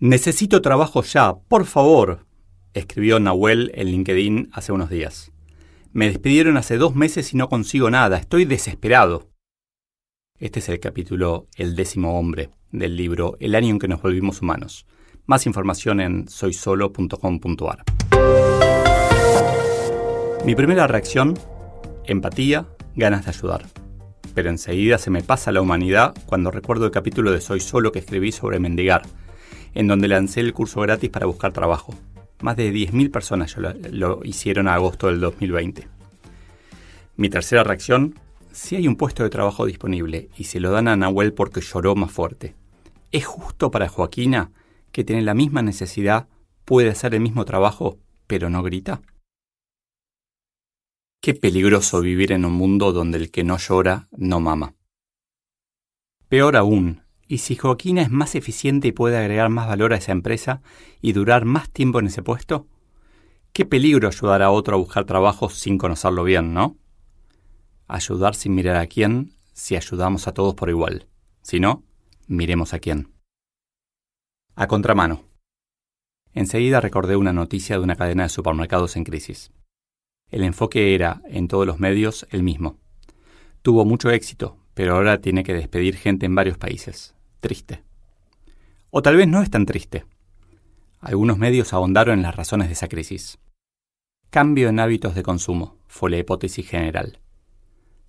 Necesito trabajo ya, por favor, escribió Nahuel en LinkedIn hace unos días. Me despidieron hace dos meses y no consigo nada, estoy desesperado. Este es el capítulo El décimo hombre del libro El año en que nos volvimos humanos. Más información en soysolo.com.ar. Mi primera reacción, empatía, ganas de ayudar. Pero enseguida se me pasa la humanidad cuando recuerdo el capítulo de Soy Solo que escribí sobre mendigar, en donde lancé el curso gratis para buscar trabajo. Más de 10.000 personas lo, lo hicieron a agosto del 2020. Mi tercera reacción, si hay un puesto de trabajo disponible y se lo dan a Nahuel porque lloró más fuerte, ¿es justo para Joaquina, que tiene la misma necesidad, puede hacer el mismo trabajo, pero no grita? Qué peligroso vivir en un mundo donde el que no llora no mama. Peor aún, ¿y si Joaquina es más eficiente y puede agregar más valor a esa empresa y durar más tiempo en ese puesto? Qué peligro ayudar a otro a buscar trabajo sin conocerlo bien, ¿no? ayudar sin mirar a quién si ayudamos a todos por igual. Si no, miremos a quién. A contramano. Enseguida recordé una noticia de una cadena de supermercados en crisis. El enfoque era, en todos los medios, el mismo. Tuvo mucho éxito, pero ahora tiene que despedir gente en varios países. Triste. O tal vez no es tan triste. Algunos medios ahondaron en las razones de esa crisis. Cambio en hábitos de consumo fue la hipótesis general.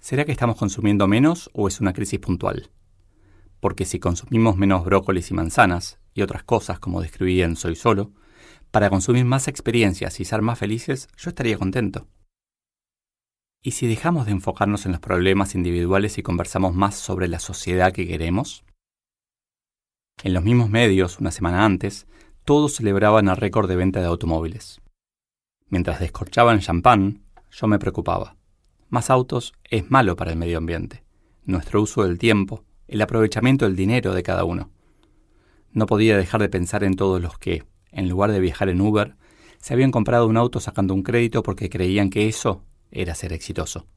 ¿Será que estamos consumiendo menos o es una crisis puntual? Porque si consumimos menos brócolis y manzanas, y otras cosas como describí en Soy Solo, para consumir más experiencias y ser más felices, yo estaría contento. ¿Y si dejamos de enfocarnos en los problemas individuales y conversamos más sobre la sociedad que queremos? En los mismos medios, una semana antes, todos celebraban el récord de venta de automóviles. Mientras descorchaban champán, yo me preocupaba. Más autos es malo para el medio ambiente, nuestro uso del tiempo, el aprovechamiento del dinero de cada uno. No podía dejar de pensar en todos los que, en lugar de viajar en Uber, se habían comprado un auto sacando un crédito porque creían que eso era ser exitoso.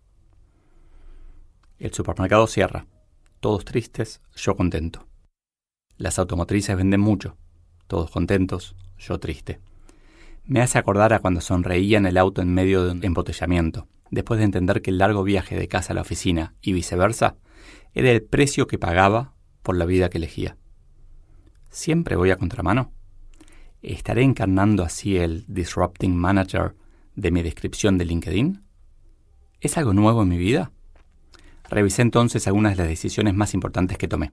El supermercado cierra. Todos tristes, yo contento. Las automotrices venden mucho. Todos contentos, yo triste. Me hace acordar a cuando sonreía en el auto en medio de un embotellamiento, después de entender que el largo viaje de casa a la oficina y viceversa era el precio que pagaba por la vida que elegía. ¿Siempre voy a contramano? ¿Estaré encarnando así el Disrupting Manager de mi descripción de LinkedIn? ¿Es algo nuevo en mi vida? Revisé entonces algunas de las decisiones más importantes que tomé.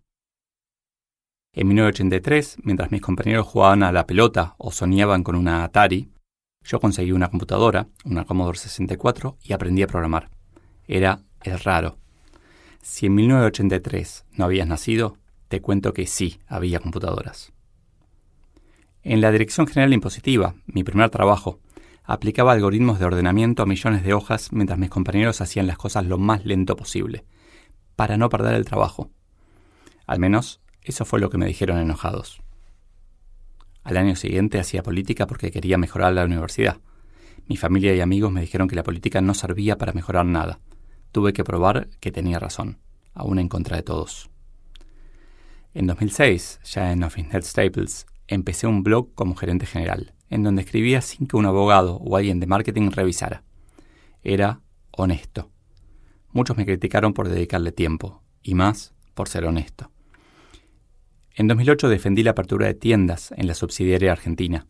En 1983, mientras mis compañeros jugaban a la pelota o soñaban con una Atari, yo conseguí una computadora, una Commodore 64, y aprendí a programar. Era es raro. Si en 1983 no habías nacido, te cuento que sí había computadoras. En la Dirección General Impositiva, mi primer trabajo, aplicaba algoritmos de ordenamiento a millones de hojas mientras mis compañeros hacían las cosas lo más lento posible, para no perder el trabajo. Al menos eso fue lo que me dijeron enojados. Al año siguiente hacía política porque quería mejorar la universidad. Mi familia y amigos me dijeron que la política no servía para mejorar nada. Tuve que probar que tenía razón, aún en contra de todos. En 2006, ya en OfficeNet Staples, empecé un blog como gerente general, en donde escribía sin que un abogado o alguien de marketing revisara. Era honesto. Muchos me criticaron por dedicarle tiempo, y más por ser honesto. En 2008 defendí la apertura de tiendas en la subsidiaria argentina,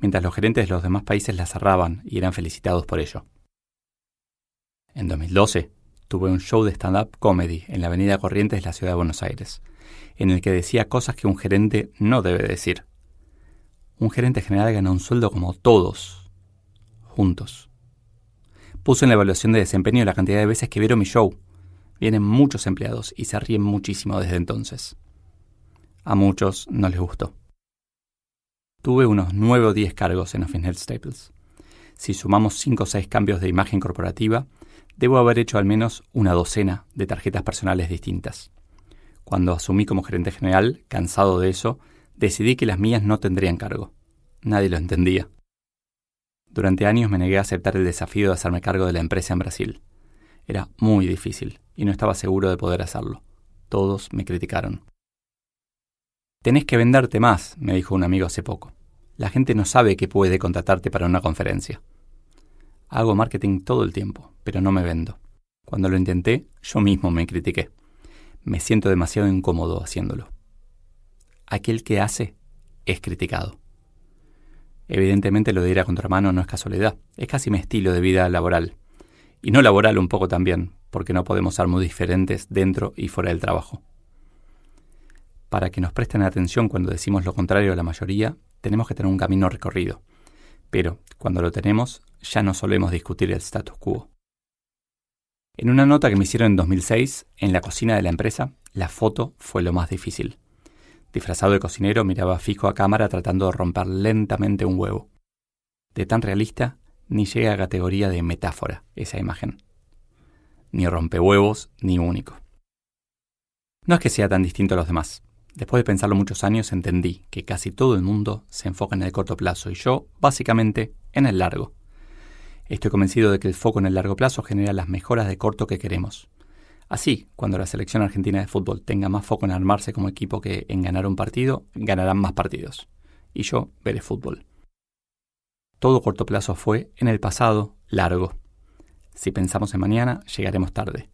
mientras los gerentes de los demás países la cerraban y eran felicitados por ello. En 2012 tuve un show de stand-up comedy en la Avenida Corrientes de la Ciudad de Buenos Aires, en el que decía cosas que un gerente no debe decir. Un gerente general gana un sueldo como todos, juntos. Puse en la evaluación de desempeño la cantidad de veces que vieron mi show. Vienen muchos empleados y se ríen muchísimo desde entonces. A muchos no les gustó. Tuve unos 9 o 10 cargos en Office Health Staples. Si sumamos 5 o 6 cambios de imagen corporativa, debo haber hecho al menos una docena de tarjetas personales distintas. Cuando asumí como gerente general, cansado de eso, decidí que las mías no tendrían cargo. Nadie lo entendía. Durante años me negué a aceptar el desafío de hacerme cargo de la empresa en Brasil. Era muy difícil y no estaba seguro de poder hacerlo. Todos me criticaron. Tenés que venderte más, me dijo un amigo hace poco. La gente no sabe que puede contratarte para una conferencia. Hago marketing todo el tiempo, pero no me vendo. Cuando lo intenté, yo mismo me critiqué. Me siento demasiado incómodo haciéndolo. Aquel que hace es criticado. Evidentemente lo de ir a contramano no es casualidad, es casi mi estilo de vida laboral. Y no laboral un poco también, porque no podemos ser muy diferentes dentro y fuera del trabajo. Para que nos presten atención cuando decimos lo contrario a la mayoría, tenemos que tener un camino recorrido. Pero, cuando lo tenemos, ya no solemos discutir el status quo. En una nota que me hicieron en 2006, en la cocina de la empresa, la foto fue lo más difícil. Disfrazado de cocinero, miraba fijo a cámara tratando de romper lentamente un huevo. De tan realista, ni llega a categoría de metáfora esa imagen. Ni rompehuevos, ni único. No es que sea tan distinto a los demás. Después de pensarlo muchos años entendí que casi todo el mundo se enfoca en el corto plazo y yo, básicamente, en el largo. Estoy convencido de que el foco en el largo plazo genera las mejoras de corto que queremos. Así, cuando la selección argentina de fútbol tenga más foco en armarse como equipo que en ganar un partido, ganarán más partidos. Y yo veré fútbol. Todo corto plazo fue, en el pasado, largo. Si pensamos en mañana, llegaremos tarde.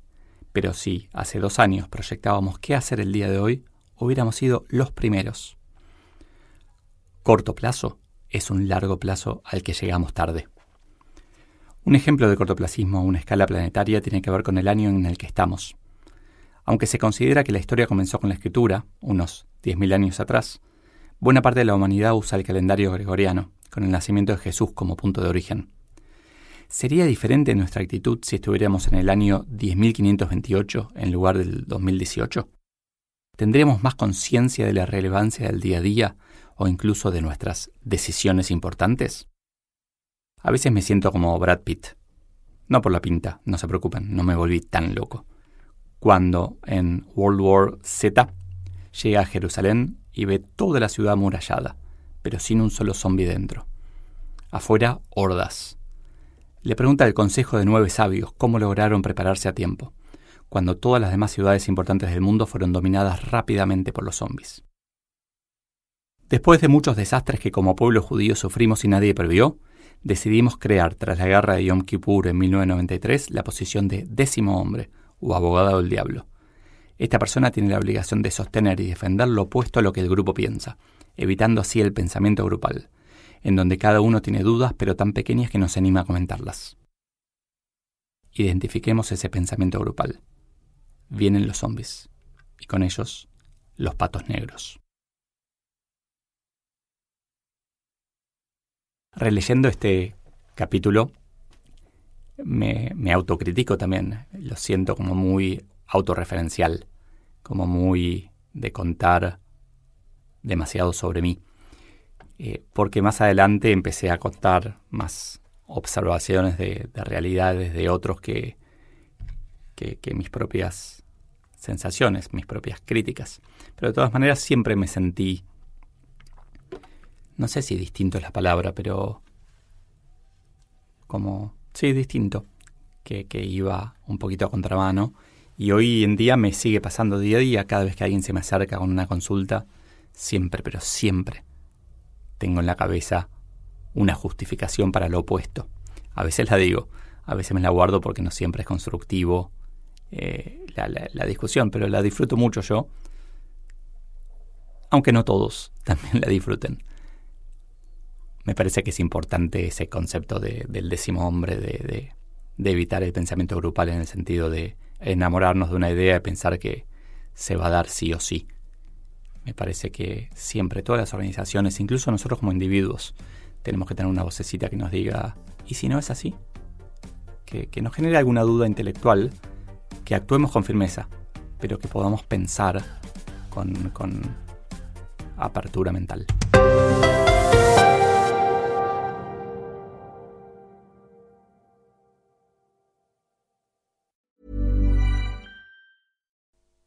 Pero si hace dos años proyectábamos qué hacer el día de hoy, hubiéramos sido los primeros. Corto plazo es un largo plazo al que llegamos tarde. Un ejemplo de cortoplacismo a una escala planetaria tiene que ver con el año en el que estamos. Aunque se considera que la historia comenzó con la escritura, unos 10.000 años atrás, buena parte de la humanidad usa el calendario gregoriano, con el nacimiento de Jesús como punto de origen. ¿Sería diferente nuestra actitud si estuviéramos en el año 10.528 en lugar del 2018? ¿Tendríamos más conciencia de la relevancia del día a día o incluso de nuestras decisiones importantes? A veces me siento como Brad Pitt. No por la pinta, no se preocupen, no me volví tan loco. Cuando en World War Z llega a Jerusalén y ve toda la ciudad amurallada, pero sin un solo zombi dentro. Afuera, hordas. Le pregunta al consejo de nueve sabios cómo lograron prepararse a tiempo, cuando todas las demás ciudades importantes del mundo fueron dominadas rápidamente por los zombies. Después de muchos desastres que como pueblo judío sufrimos y nadie previó, decidimos crear, tras la guerra de Yom Kippur en 1993, la posición de décimo hombre o abogado del diablo. Esta persona tiene la obligación de sostener y defender lo opuesto a lo que el grupo piensa, evitando así el pensamiento grupal, en donde cada uno tiene dudas pero tan pequeñas que no se anima a comentarlas. Identifiquemos ese pensamiento grupal. Vienen los zombies, y con ellos los patos negros. releyendo este capítulo, me, me, autocritico también. Lo siento como muy autorreferencial, como muy de contar demasiado sobre mí. Eh, porque más adelante empecé a contar más observaciones de, realidades de otros que, que, que mis propias sensaciones, mis propias críticas. Pero de todas maneras siempre me sentí no sé si distinto es la palabra, pero como, sí, distinto, que, que iba un poquito a contramano. Y hoy en día me sigue pasando día a día, cada vez que alguien se me acerca con una consulta, siempre, pero siempre tengo en la cabeza una justificación para lo opuesto. A veces la digo, a veces me la guardo porque no siempre es constructivo eh, la discusión, pero la disfruto mucho yo, aunque no todos también la disfruten me parece que es importante ese concepto del décimo hombre, de, evitar el pensamiento grupal en el sentido de enamorarnos de una idea y pensar que se va a dar sí o sí. Me parece que siempre todas las organizaciones, incluso nosotros como individuos, tenemos que tener una vocecita que nos diga, ¿y si no es así? Que, nos genere alguna duda intelectual, que actuemos con firmeza, pero que podamos pensar con, apertura mental.